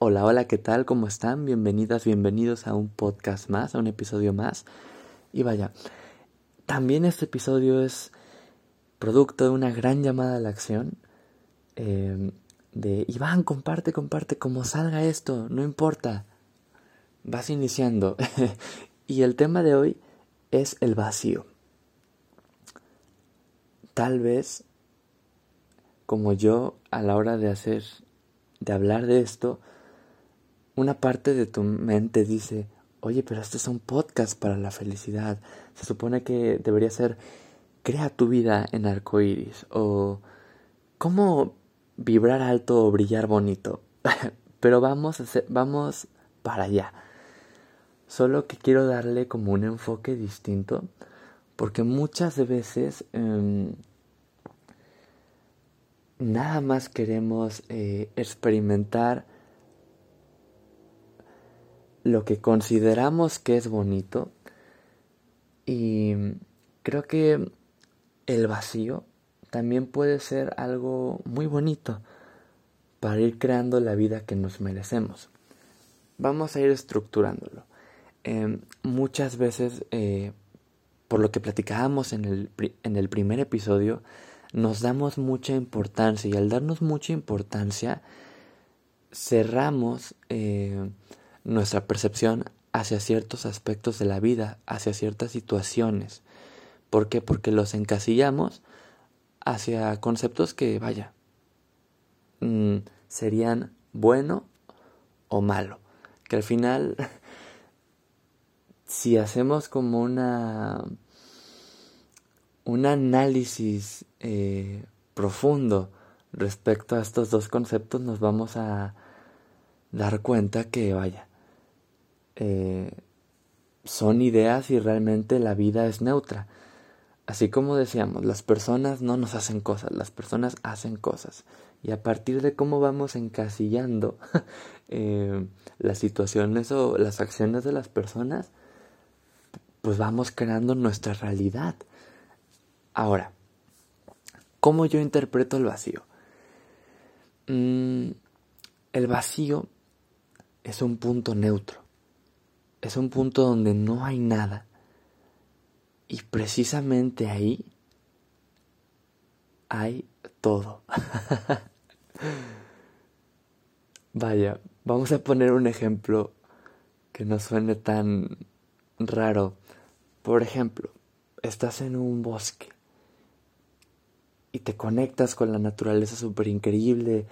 Hola, hola, ¿qué tal? ¿Cómo están? Bienvenidas, bienvenidos a un podcast más, a un episodio más. Y vaya, también este episodio es producto de una gran llamada a la acción. Eh, de Iván, comparte, comparte, como salga esto, no importa. Vas iniciando. y el tema de hoy es el vacío. Tal vez, como yo a la hora de hacer, de hablar de esto, una parte de tu mente dice, oye, pero este es un podcast para la felicidad. Se supone que debería ser, crea tu vida en arcoíris o cómo vibrar alto o brillar bonito. pero vamos, a vamos para allá. Solo que quiero darle como un enfoque distinto porque muchas veces em, nada más queremos eh, experimentar lo que consideramos que es bonito y creo que el vacío también puede ser algo muy bonito para ir creando la vida que nos merecemos. Vamos a ir estructurándolo. Em, muchas veces, eh, por lo que platicábamos en el, en el primer episodio, nos damos mucha importancia y al darnos mucha importancia cerramos eh, nuestra percepción hacia ciertos aspectos de la vida, hacia ciertas situaciones. ¿Por qué? Porque los encasillamos hacia conceptos que, vaya, mm, serían bueno o malo. Que al final, si hacemos como una un análisis eh, profundo respecto a estos dos conceptos, nos vamos a dar cuenta que, vaya, eh, son ideas y realmente la vida es neutra. Así como decíamos, las personas no nos hacen cosas, las personas hacen cosas. Y a partir de cómo vamos encasillando eh, las situaciones o las acciones de las personas, pues vamos creando nuestra realidad. Ahora, ¿cómo yo interpreto el vacío? Mm, el vacío es un punto neutro es un punto donde no hay nada. Y precisamente ahí hay todo. Vaya, vamos a poner un ejemplo que no suene tan raro. Por ejemplo, estás en un bosque y te conectas con la naturaleza súper increíble,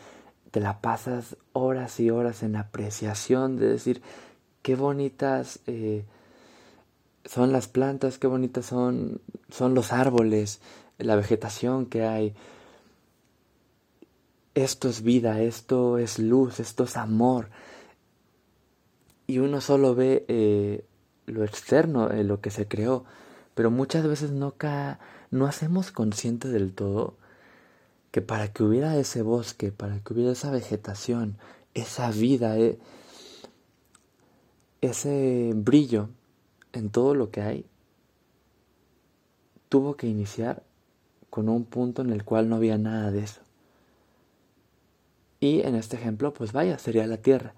te la pasas horas y horas en apreciación de decir, qué bonitas eh, son las plantas, qué bonitas son, son los árboles, la vegetación que hay. Esto es vida, esto es luz, esto es amor. Y uno solo ve eh, lo externo, eh, lo que se creó, pero muchas veces no, no hacemos consciente del todo que para que hubiera ese bosque, para que hubiera esa vegetación, esa vida, ese brillo en todo lo que hay tuvo que iniciar con un punto en el cual no había nada de eso. Y en este ejemplo, pues vaya, sería la Tierra.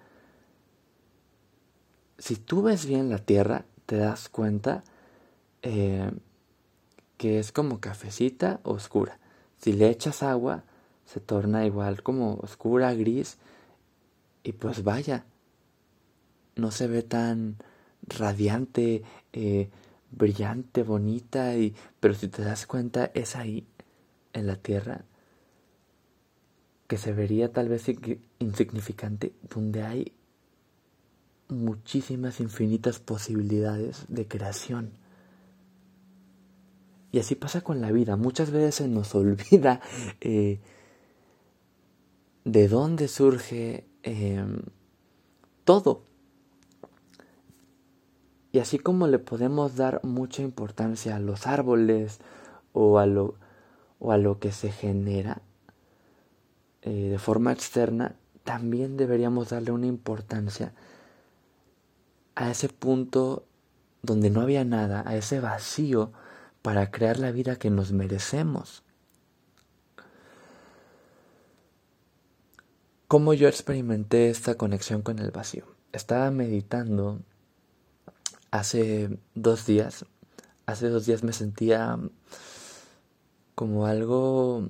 Si tú ves bien la Tierra, te das cuenta eh, que es como cafecita oscura. Si le echas agua, se torna igual como oscura, gris. Y pues vaya, no se ve tan radiante, eh, brillante, bonita, y, pero si te das cuenta es ahí, en la tierra, que se vería tal vez insignificante, donde hay muchísimas, infinitas posibilidades de creación. Y así pasa con la vida. Muchas veces se nos olvida eh, de dónde surge em, todo. Y así como le podemos dar mucha importancia a los árboles o a lo, o a lo que se genera eh, de forma externa, también deberíamos darle una importancia a ese punto donde no había nada, a ese vacío para crear la vida que nos merecemos. cómo yo experimenté esta conexión con el vacío. Estaba meditando hace dos días. Hace dos días me sentía como algo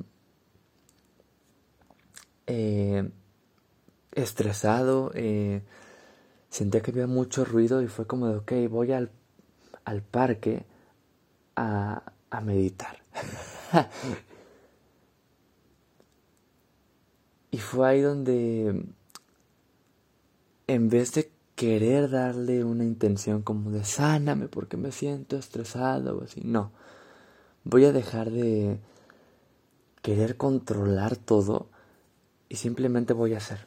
eh, estresado. Eh, sentía que había mucho ruido y fue como de, ok, voy al, al parque a, a meditar. Y fue ahí donde, en vez de querer darle una intención como de sáname porque me siento estresado o así, no. Voy a dejar de querer controlar todo y simplemente voy a hacer.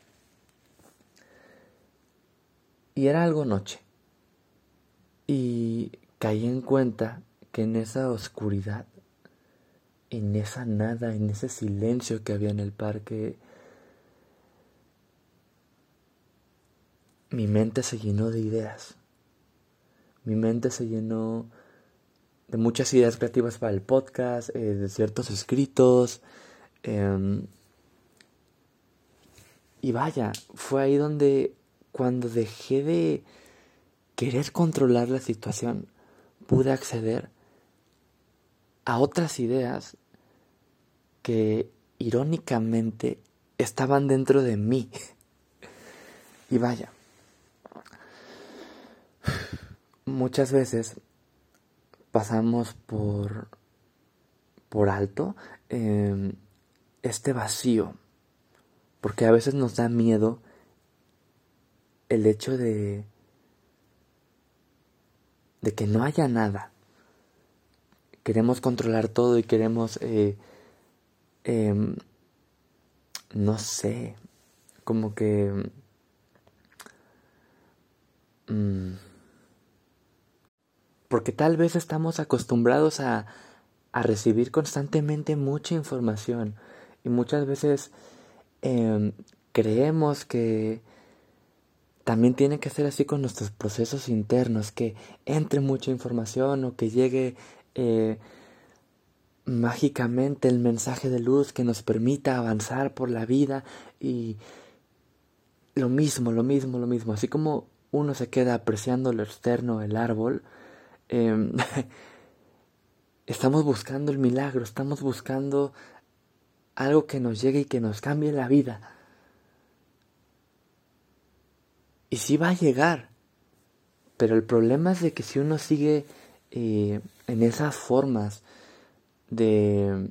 Y era algo noche. Y caí en cuenta que en esa oscuridad, en esa nada, en ese silencio que había en el parque, mi mente se llenó de ideas. Mi mente se llenó de muchas ideas creativas para el podcast, eh, de ciertos escritos. Em, y vaya, fue ahí donde cuando dejé de querer controlar la situación, pude acceder a otras ideas que irónicamente estaban dentro de mí. y vaya, muchas veces pasamos por, por alto em, este vacío, porque a veces nos da miedo el hecho de, de que no haya nada. Queremos controlar todo y queremos, eh, em, no sé, como que... Mm, porque tal vez estamos acostumbrados a, a recibir constantemente mucha información y muchas veces em, creemos que también tiene que ser así con nuestros procesos internos, que entre mucha información o que llegue eh, mágicamente el mensaje de luz que nos permita avanzar por la vida y lo mismo, lo mismo, lo mismo, así como uno se queda apreciando lo externo, el árbol, Em, estamos buscando el milagro, estamos buscando algo que nos llegue y que nos cambie la vida. Y sí va a llegar, pero el problema es de que si uno sigue eh, en esas formas de,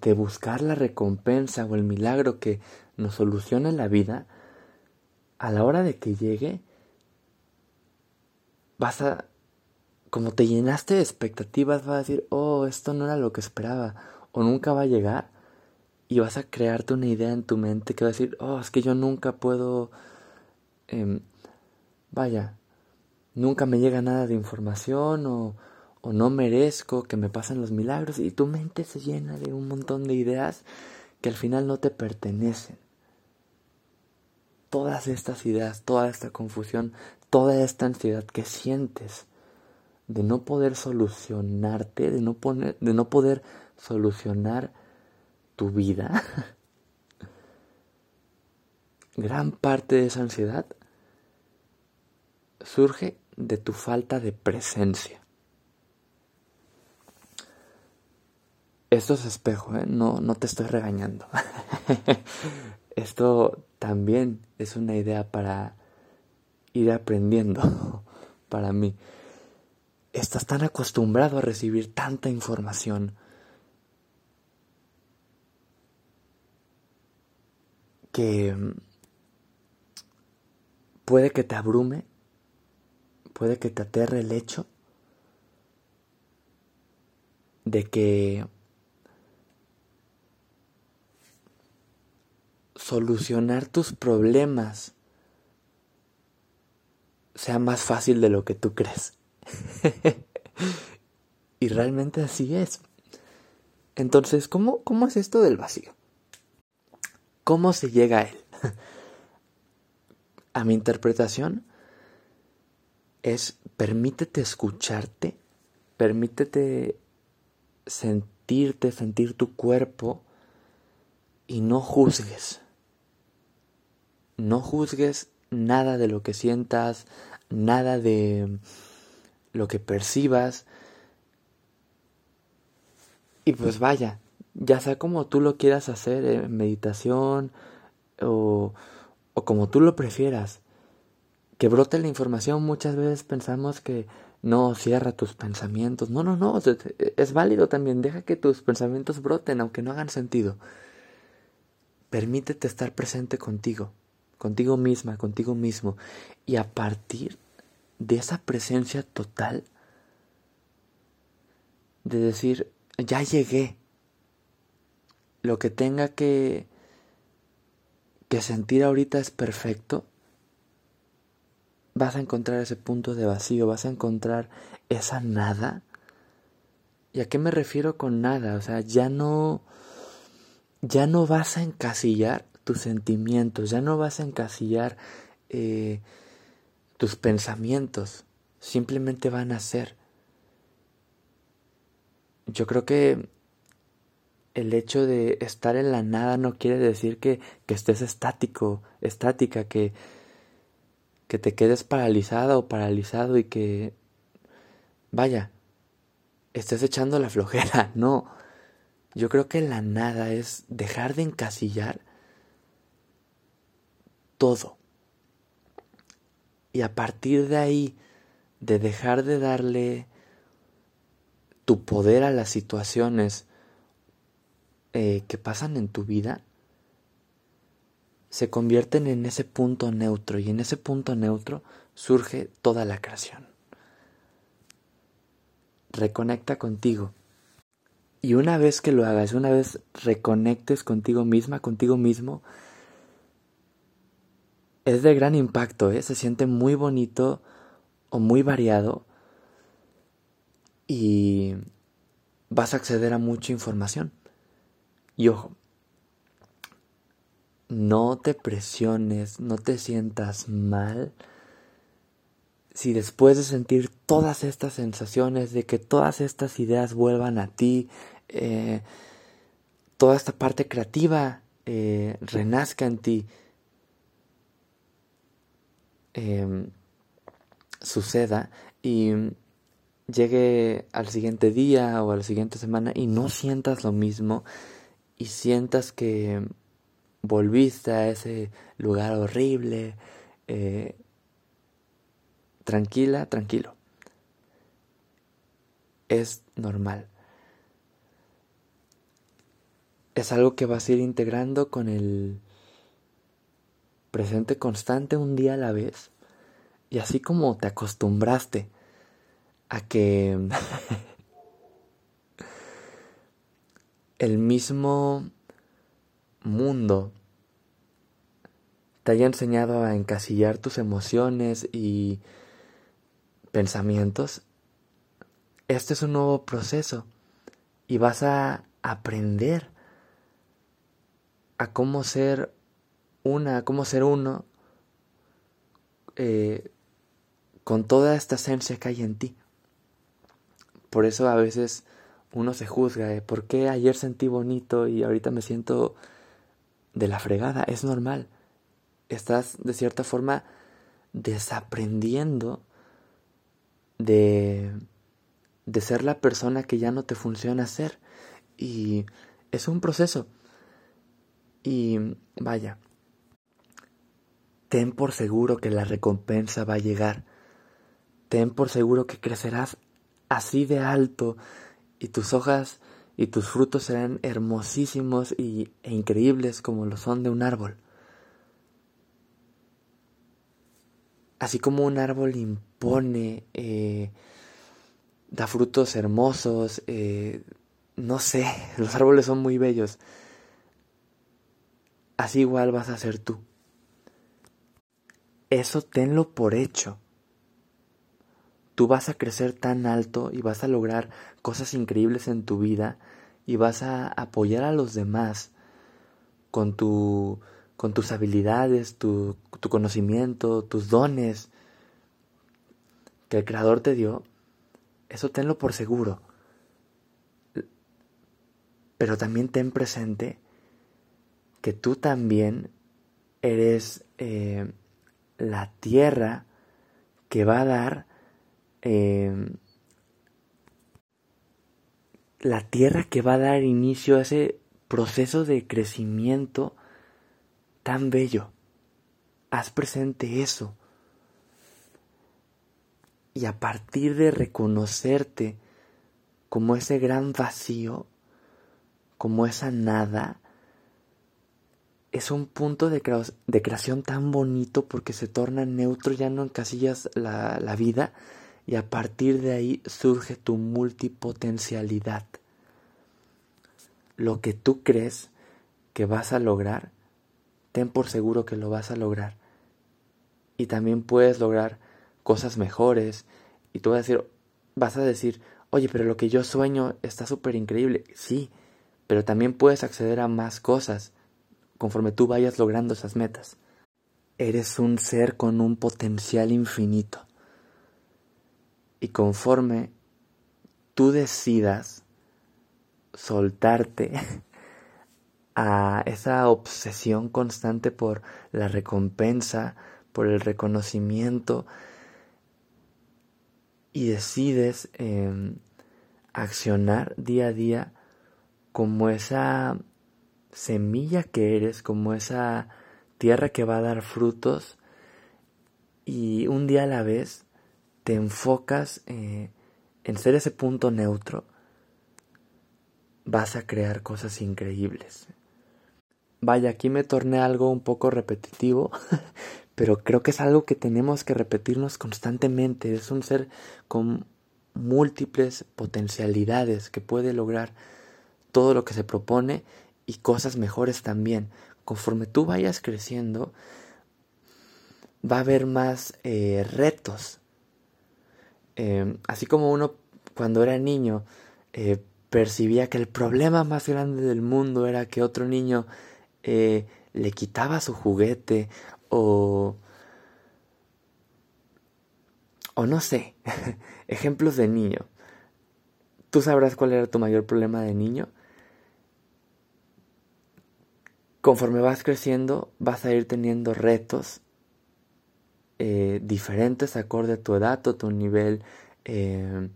de buscar la recompensa o el milagro que nos solucione la vida, a la hora de que llegue, vas a como te llenaste de expectativas, vas a decir, oh, esto no era lo que esperaba, o nunca va a llegar, y vas a crearte una idea en tu mente que va a decir, oh, es que yo nunca puedo, em, vaya, nunca me llega nada de información, o, o no merezco que me pasen los milagros, y tu mente se llena de un montón de ideas que al final no te pertenecen. Todas estas ideas, toda esta confusión, toda esta ansiedad que sientes, de no poder solucionarte, de no, poner, de no poder solucionar tu vida, gran parte de esa ansiedad surge de tu falta de presencia. Esto es espejo, ¿eh? no, no te estoy regañando. Esto también es una idea para ir aprendiendo para mí estás tan acostumbrado a recibir tanta información que mm, puede que te abrume, puede que te aterre el hecho de que solucionar tus problemas sea más fácil de lo que tú crees. y realmente así es. Entonces, ¿cómo, ¿cómo es esto del vacío? ¿Cómo se llega a él? a mi interpretación es permítete escucharte, permítete sentirte, sentir tu cuerpo y no juzgues. no juzgues nada de lo que sientas, nada de lo que percibas. Y pues vaya, ya sea como tú lo quieras hacer, en eh, meditación o, o como tú lo prefieras, que brote la información, muchas veces pensamos que no cierra tus pensamientos. No, no, no, es válido también, deja que tus pensamientos broten, aunque no hagan sentido. Permítete estar presente contigo, contigo misma, contigo mismo, y a partir de esa presencia total, de decir, ya llegué, lo que tenga que, que sentir ahorita es perfecto, vas a encontrar ese punto de vacío, vas a encontrar esa nada. ¿Y a qué me refiero con nada? O sea, ya no, ya no vas a encasillar tus sentimientos, ya no vas a encasillar eh, tus pensamientos, simplemente van a ser. Yo creo que el hecho de estar en la nada no quiere decir que, que estés estático, estática, que, que te quedes paralizada o paralizado y que, vaya, estés echando la flojera. No, yo creo que la nada es dejar de encasillar todo. Y a partir de ahí, de dejar de darle tu poder a las situaciones eh, que pasan en tu vida, se convierten en ese punto neutro y en ese punto neutro surge toda la creación. Reconecta contigo. Y una vez que lo hagas, una vez reconectes contigo misma, contigo mismo, es de gran impacto, ¿eh? se siente muy bonito o muy variado y vas a acceder a mucha información. Y ojo, no te presiones, no te sientas mal. Si después de sentir todas estas sensaciones, de que todas estas ideas vuelvan a ti, eh, toda esta parte creativa eh, renazca en ti, em, suceda y llegue al siguiente día o a la siguiente semana y no sientas lo mismo y sientas que volviste a ese lugar horrible, eh, tranquila, tranquilo. Es normal. Es algo que vas a ir integrando con el presente constante un día a la vez. Y así como te acostumbraste a que el mismo mundo te haya enseñado a encasillar tus emociones y pensamientos, este es un nuevo proceso y vas a aprender a cómo ser una, cómo ser uno eh, con toda esta esencia que hay en ti. Por eso a veces uno se juzga, ¿eh? ¿por qué ayer sentí bonito y ahorita me siento de la fregada, es normal. Estás de cierta forma desaprendiendo de, de ser la persona que ya no te funciona ser. Y es un proceso. Y vaya, ten por seguro que la recompensa va a llegar. Ten por seguro que crecerás así de alto y tus hojas y tus frutos serán hermosísimos y, e increíbles como lo son de un árbol. Así como un árbol impone, eh, da frutos hermosos, eh, no sé, los árboles son muy bellos. Así igual vas a ser tú. Eso tenlo por hecho. Tú vas a crecer tan alto y vas a lograr cosas increíbles en tu vida y vas a apoyar a los demás con, tu, con tus habilidades, tu, tu conocimiento, tus dones que el Creador te dio, eso tenlo por seguro. Pero también ten presente que tú también eres eh, la tierra que va a dar eh, la tierra que va a dar inicio a ese proceso de crecimiento tan bello. Haz presente eso. Y a partir de reconocerte como ese gran vacío, como esa nada, es un punto de, creación tan bonito porque se torna neutro, ya no encasillas la, la vida y a partir de ahí surge tu multipotencialidad. Lo que tú crees que vas a lograr, ten por seguro que lo vas a lograr. Y también puedes lograr cosas mejores. Y tú vas a decir, vas a decir, oye, pero lo que yo sueño está súper increíble. Sí, pero también puedes acceder a más cosas conforme tú vayas logrando esas metas. Eres un ser con un potencial infinito. Y conforme tú decidas soltarte a esa obsesión constante por la recompensa, por el reconocimiento, y decides em, accionar día a día como esa semilla que eres, como esa tierra que va a dar frutos, y un día a la vez te enfocas eh, en ser ese punto neutro, vas a crear cosas increíbles. Vaya, aquí me torné algo un poco repetitivo, pero creo que es algo que tenemos que repetirnos constantemente. Es un ser con múltiples potencialidades que puede lograr todo lo que se propone y cosas mejores también. Conforme tú vayas creciendo, va a haber más eh, retos Em, así como uno cuando era niño eh, percibía que el problema más grande del mundo era que otro niño eh, le quitaba su juguete o o no sé, ejemplos de niño. Tú sabrás cuál era tu mayor problema de niño. Conforme vas creciendo, vas a ir teniendo retos eh, diferentes acorde a tu edad o tu nivel eh,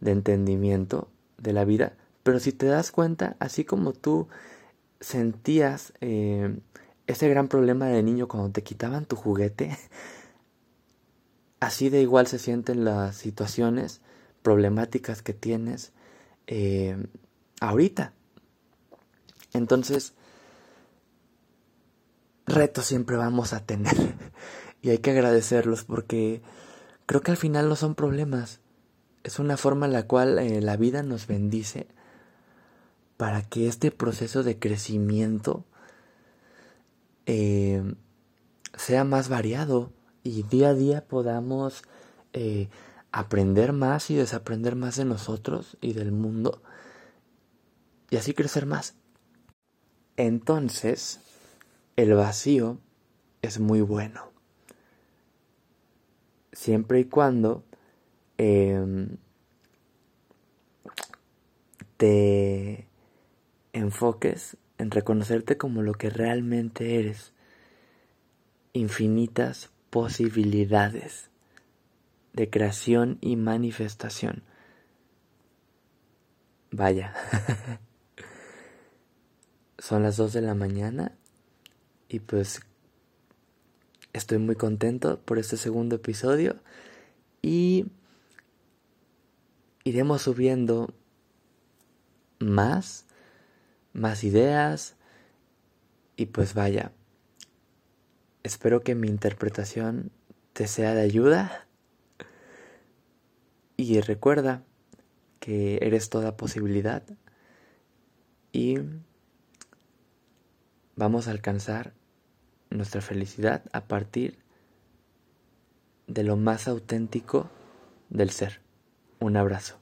de entendimiento de la vida. Pero si te das cuenta, así como tú sentías eh, ese gran problema de niño cuando te quitaban tu juguete, así de igual se sienten las situaciones problemáticas que tienes ahorita. Entonces, retos siempre vamos a tener y hay que agradecerlos porque creo que al final no son problemas. Es una forma en la cual eh, la vida nos bendice para que este proceso de crecimiento eh, sea más variado y día a día podamos eh, aprender más y desaprender más de nosotros y del mundo y así crecer más. Entonces, el vacío es muy bueno. Siempre y cuando em, te enfoques en reconocerte como lo que realmente eres, infinitas posibilidades de creación y manifestación. Vaya, son las 2 de la mañana y pues Estoy muy contento por este segundo episodio y iremos subiendo más, más ideas y pues vaya, espero que mi interpretación te sea de ayuda. Y recuerda que eres toda posibilidad y vamos a alcanzar nuestra felicidad a partir de lo más auténtico del ser. Un abrazo.